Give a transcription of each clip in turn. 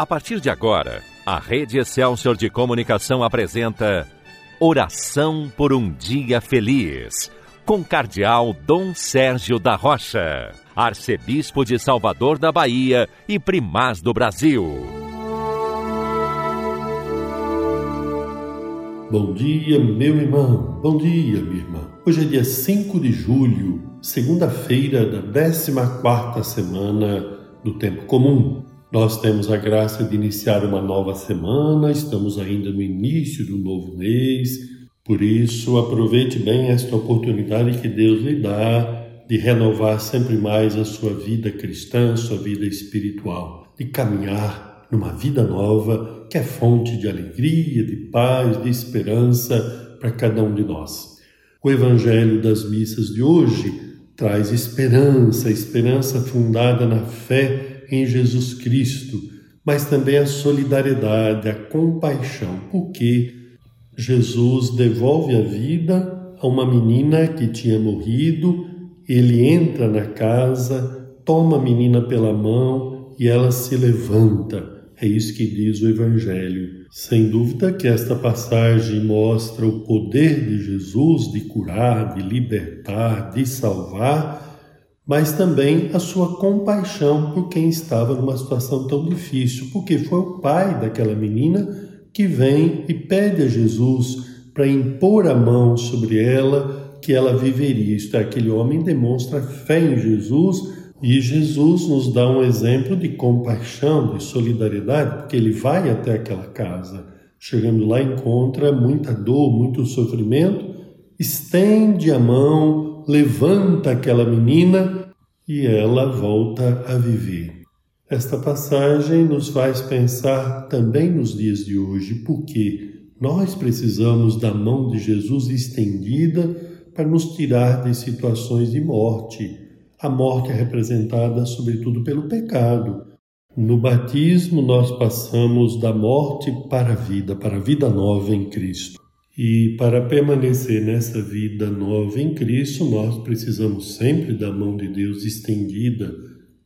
A partir de agora, a Rede Excelsior de Comunicação apresenta Oração por um Dia Feliz, com Cardeal Dom Sérgio da Rocha, Arcebispo de Salvador da Bahia e Primaz do Brasil. Bom dia, meu irmão. Bom dia, minha irmã. Hoje é dia 5 de julho, segunda-feira da 14ª semana do tempo comum. Nós temos a graça de iniciar uma nova semana, estamos ainda no início do novo mês, por isso aproveite bem esta oportunidade que Deus lhe dá de renovar sempre mais a sua vida cristã, sua vida espiritual, de caminhar numa vida nova que é fonte de alegria, de paz, de esperança para cada um de nós. O Evangelho das missas de hoje traz esperança, esperança fundada na fé em Jesus Cristo, mas também a solidariedade, a compaixão, porque Jesus devolve a vida a uma menina que tinha morrido, ele entra na casa, toma a menina pela mão e ela se levanta. É isso que diz o Evangelho. Sem dúvida que esta passagem mostra o poder de Jesus de curar, de libertar, de salvar mas também a sua compaixão por quem estava numa situação tão difícil, porque foi o pai daquela menina que vem e pede a Jesus para impor a mão sobre ela que ela viveria. Isto é, aquele homem demonstra fé em Jesus e Jesus nos dá um exemplo de compaixão, de solidariedade, porque ele vai até aquela casa. Chegando lá, encontra muita dor, muito sofrimento, estende a mão, levanta aquela menina e ela volta a viver. Esta passagem nos faz pensar também nos dias de hoje, porque nós precisamos da mão de Jesus estendida para nos tirar de situações de morte. A morte é representada sobretudo pelo pecado. No batismo, nós passamos da morte para a vida, para a vida nova em Cristo. E para permanecer nessa vida nova em Cristo, nós precisamos sempre da mão de Deus estendida,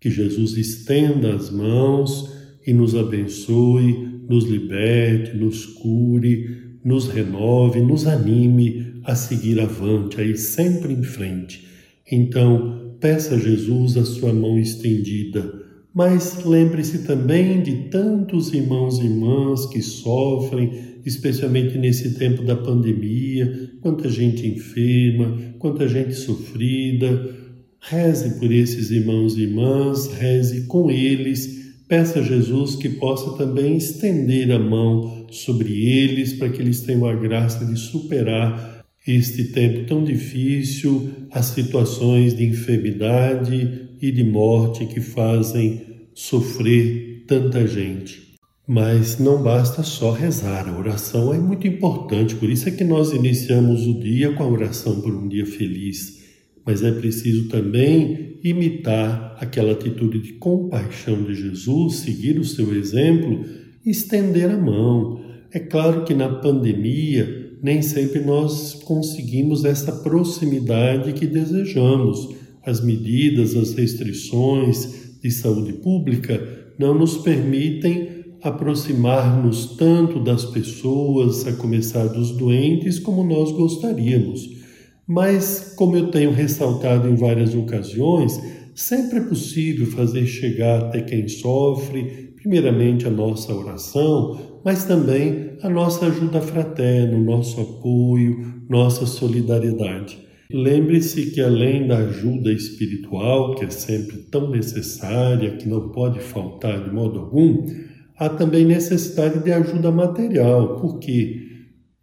que Jesus estenda as mãos e nos abençoe, nos liberte, nos cure, nos renove, nos anime a seguir avante, a ir sempre em frente. Então, peça a Jesus a sua mão estendida, mas lembre-se também de tantos irmãos e irmãs que sofrem especialmente nesse tempo da pandemia, quanta gente enferma, quanta gente sofrida. Reze por esses irmãos e irmãs, reze com eles, peça a Jesus que possa também estender a mão sobre eles para que eles tenham a graça de superar este tempo tão difícil, as situações de enfermidade e de morte que fazem sofrer tanta gente. Mas não basta só rezar, a oração é muito importante, por isso é que nós iniciamos o dia com a oração por um dia feliz. Mas é preciso também imitar aquela atitude de compaixão de Jesus, seguir o seu exemplo e estender a mão. É claro que na pandemia nem sempre nós conseguimos essa proximidade que desejamos. As medidas, as restrições de saúde pública não nos permitem aproximar-nos tanto das pessoas, a começar dos doentes, como nós gostaríamos. Mas, como eu tenho ressaltado em várias ocasiões, sempre é possível fazer chegar até quem sofre, primeiramente a nossa oração, mas também a nossa ajuda fraterna, o nosso apoio, nossa solidariedade. Lembre-se que além da ajuda espiritual, que é sempre tão necessária, que não pode faltar de modo algum, há também necessidade de ajuda material, porque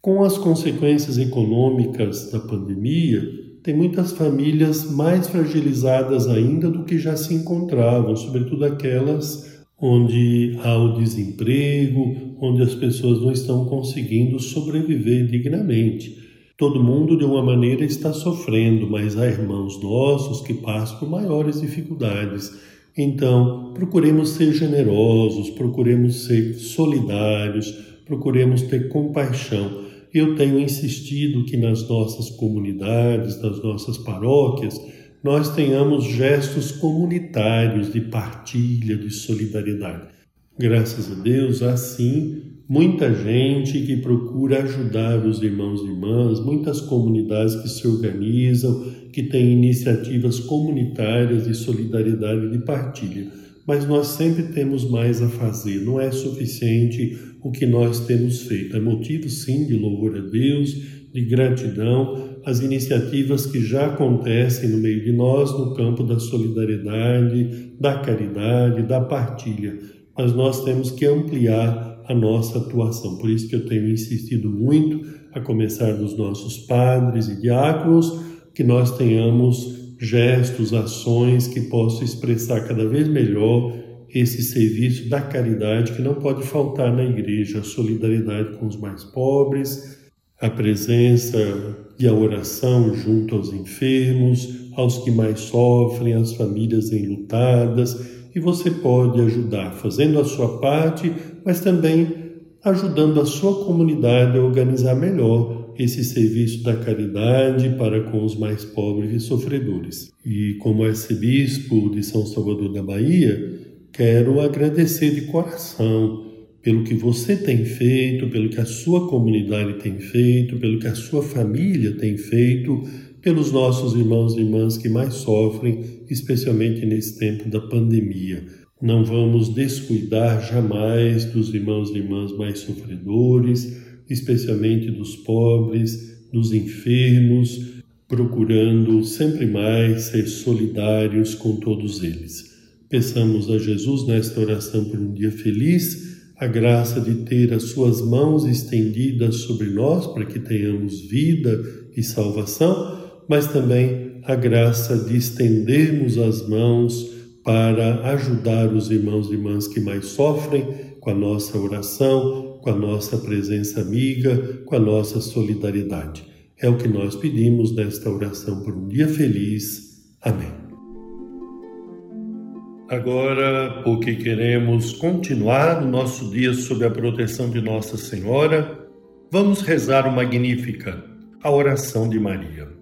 com as consequências econômicas da pandemia, tem muitas famílias mais fragilizadas ainda do que já se encontravam, sobretudo aquelas onde há o desemprego, onde as pessoas não estão conseguindo sobreviver dignamente. Todo mundo, de uma maneira, está sofrendo, mas há irmãos nossos que passam por maiores dificuldades então, procuremos ser generosos, procuremos ser solidários, procuremos ter compaixão. Eu tenho insistido que nas nossas comunidades, nas nossas paróquias, nós tenhamos gestos comunitários de partilha, de solidariedade. Graças a Deus, assim, muita gente que procura ajudar os irmãos e irmãs, muitas comunidades que se organizam, que têm iniciativas comunitárias de solidariedade e de partilha. Mas nós sempre temos mais a fazer, não é suficiente o que nós temos feito. É motivo, sim, de louvor a Deus, de gratidão, as iniciativas que já acontecem no meio de nós no campo da solidariedade, da caridade, da partilha. Mas nós temos que ampliar a nossa atuação. Por isso que eu tenho insistido muito, a começar dos nossos padres e diáconos, que nós tenhamos gestos, ações que possam expressar cada vez melhor esse serviço da caridade que não pode faltar na igreja, a solidariedade com os mais pobres, a presença e a oração junto aos enfermos, aos que mais sofrem, às famílias enlutadas, e você pode ajudar fazendo a sua parte, mas também ajudando a sua comunidade a organizar melhor esse serviço da caridade para com os mais pobres e sofredores. E como arcebispo de São Salvador da Bahia, quero agradecer de coração pelo que você tem feito, pelo que a sua comunidade tem feito, pelo que a sua família tem feito, pelos nossos irmãos e irmãs que mais sofrem, especialmente nesse tempo da pandemia. Não vamos descuidar jamais dos irmãos e irmãs mais sofredores, especialmente dos pobres, dos enfermos, procurando sempre mais ser solidários com todos eles. Peçamos a Jesus nesta oração por um dia feliz a graça de ter as suas mãos estendidas sobre nós para que tenhamos vida e salvação, mas também a graça de estendermos as mãos para ajudar os irmãos e irmãs que mais sofrem com a nossa oração, com a nossa presença amiga, com a nossa solidariedade. É o que nós pedimos nesta oração por um dia feliz. Amém. Agora, porque queremos continuar o nosso dia sob a proteção de Nossa Senhora, vamos rezar o Magnífica, a oração de Maria.